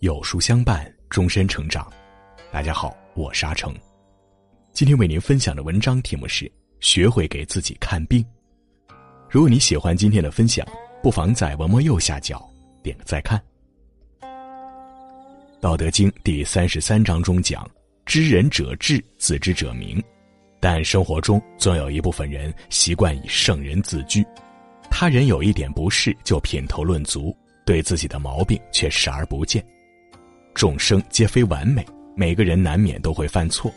有书相伴，终身成长。大家好，我是阿成。今天为您分享的文章题目是“学会给自己看病”。如果你喜欢今天的分享，不妨在文末右下角点个再看。《道德经》第三十三章中讲：“知人者智，自知者明。”但生活中总有一部分人习惯以圣人自居，他人有一点不适就品头论足，对自己的毛病却视而不见。众生皆非完美，每个人难免都会犯错，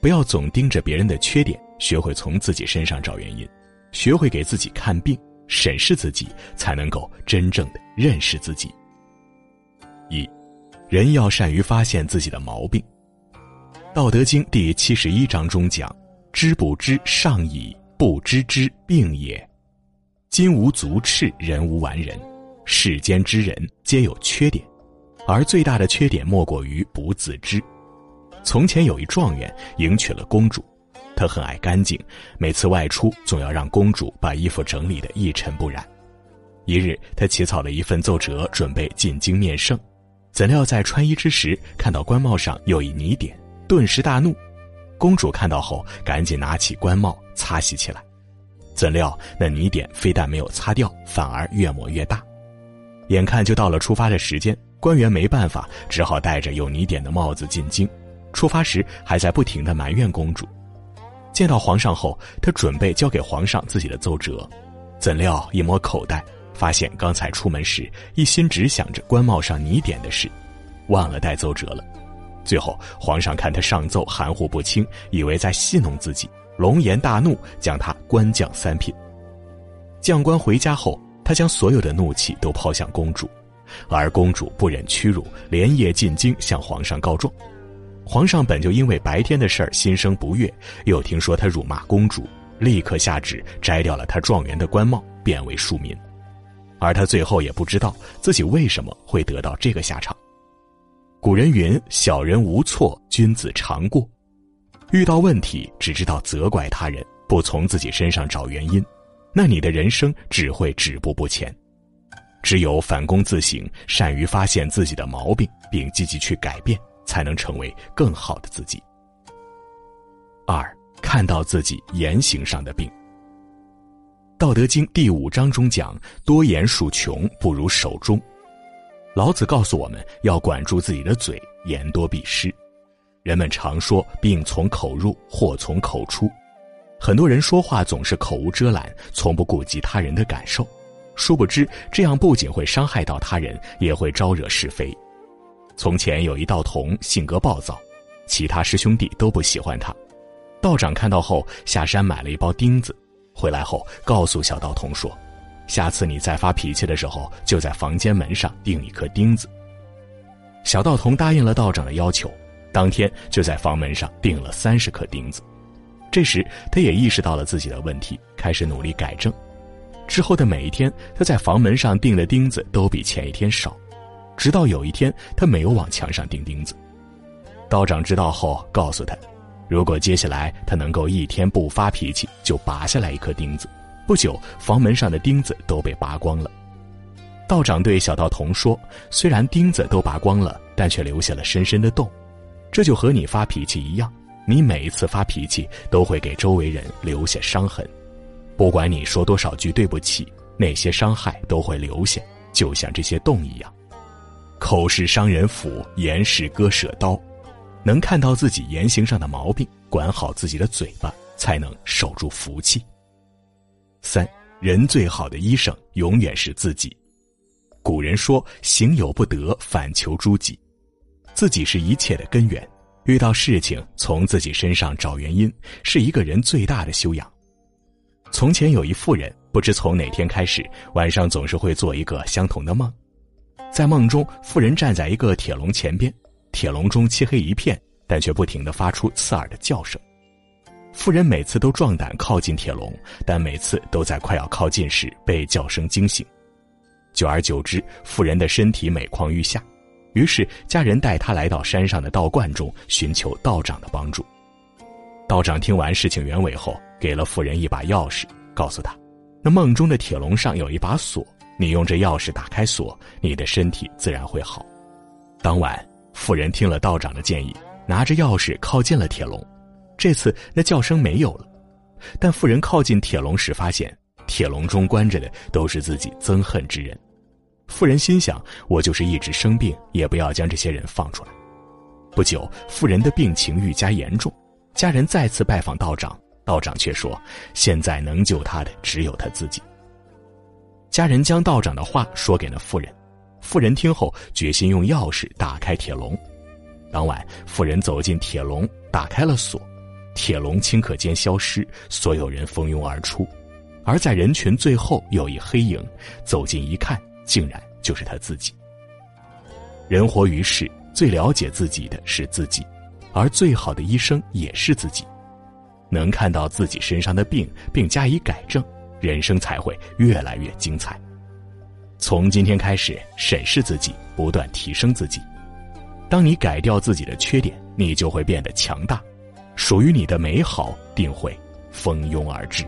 不要总盯着别人的缺点，学会从自己身上找原因，学会给自己看病，审视自己，才能够真正的认识自己。一，人要善于发现自己的毛病。《道德经》第七十一章中讲：“知不知，上矣；不知之，病也。金无足赤，人无完人。世间之人皆有缺点。”而最大的缺点莫过于不自知。从前有一状元迎娶了公主，他很爱干净，每次外出总要让公主把衣服整理得一尘不染。一日，他起草了一份奏折，准备进京面圣，怎料在穿衣之时看到官帽上有一泥点，顿时大怒。公主看到后，赶紧拿起官帽擦洗起来，怎料那泥点非但没有擦掉，反而越抹越大。眼看就到了出发的时间。官员没办法，只好戴着有泥点的帽子进京。出发时还在不停的埋怨公主。见到皇上后，他准备交给皇上自己的奏折，怎料一摸口袋，发现刚才出门时一心只想着官帽上泥点的事，忘了带奏折了。最后皇上看他上奏含糊不清，以为在戏弄自己，龙颜大怒，将他官降三品。将官回家后，他将所有的怒气都抛向公主。而公主不忍屈辱，连夜进京向皇上告状。皇上本就因为白天的事儿心生不悦，又听说他辱骂公主，立刻下旨摘掉了他状元的官帽，贬为庶民。而他最后也不知道自己为什么会得到这个下场。古人云：“小人无错，君子常过。”遇到问题只知道责怪他人，不从自己身上找原因，那你的人生只会止步不前。只有反躬自省，善于发现自己的毛病，并积极去改变，才能成为更好的自己。二，看到自己言行上的病。《道德经》第五章中讲：“多言数穷，不如守中。”老子告诉我们要管住自己的嘴，言多必失。人们常说“病从口入，祸从口出”，很多人说话总是口无遮拦，从不顾及他人的感受。殊不知，这样不仅会伤害到他人，也会招惹是非。从前有一道童，性格暴躁，其他师兄弟都不喜欢他。道长看到后，下山买了一包钉子，回来后告诉小道童说：“下次你再发脾气的时候，就在房间门上钉一颗钉子。”小道童答应了道长的要求，当天就在房门上钉了三十颗钉子。这时，他也意识到了自己的问题，开始努力改正。之后的每一天，他在房门上钉的钉子都比前一天少，直到有一天，他没有往墙上钉钉子。道长知道后，告诉他，如果接下来他能够一天不发脾气，就拔下来一颗钉子。不久，房门上的钉子都被拔光了。道长对小道童说：“虽然钉子都拔光了，但却留下了深深的洞，这就和你发脾气一样，你每一次发脾气都会给周围人留下伤痕。”不管你说多少句对不起，那些伤害都会留下，就像这些洞一样。口是伤人斧，言是割舍刀。能看到自己言行上的毛病，管好自己的嘴巴，才能守住福气。三人最好的医生永远是自己。古人说：“行有不得，反求诸己。”自己是一切的根源。遇到事情，从自己身上找原因，是一个人最大的修养。从前有一妇人，不知从哪天开始，晚上总是会做一个相同的梦。在梦中，妇人站在一个铁笼前边，铁笼中漆黑一片，但却不停的发出刺耳的叫声。妇人每次都壮胆靠近铁笼，但每次都在快要靠近时被叫声惊醒。久而久之，妇人的身体每况愈下，于是家人带他来到山上的道观中寻求道长的帮助。道长听完事情原委后。给了妇人一把钥匙，告诉他：“那梦中的铁笼上有一把锁，你用这钥匙打开锁，你的身体自然会好。当晚，妇人听了道长的建议，拿着钥匙靠近了铁笼。这次那叫声没有了，但妇人靠近铁笼时，发现铁笼中关着的都是自己憎恨之人。妇人心想：我就是一直生病，也不要将这些人放出来。不久，妇人的病情愈加严重，家人再次拜访道长，道长却说：现在能救他的只有他自己。家人将道长的话说给了妇人，妇人听后决心用钥匙打开铁笼。当晚，妇人走进铁笼，打开了锁。铁笼顷刻间消失，所有人蜂拥而出，而在人群最后有一黑影，走近一看，竟然就是他自己。人活于世，最了解自己的是自己，而最好的医生也是自己。能看到自己身上的病并加以改正，人生才会越来越精彩。从今天开始，审视自己，不断提升自己。当你改掉自己的缺点，你就会变得强大。属于你的美好定会蜂拥而至。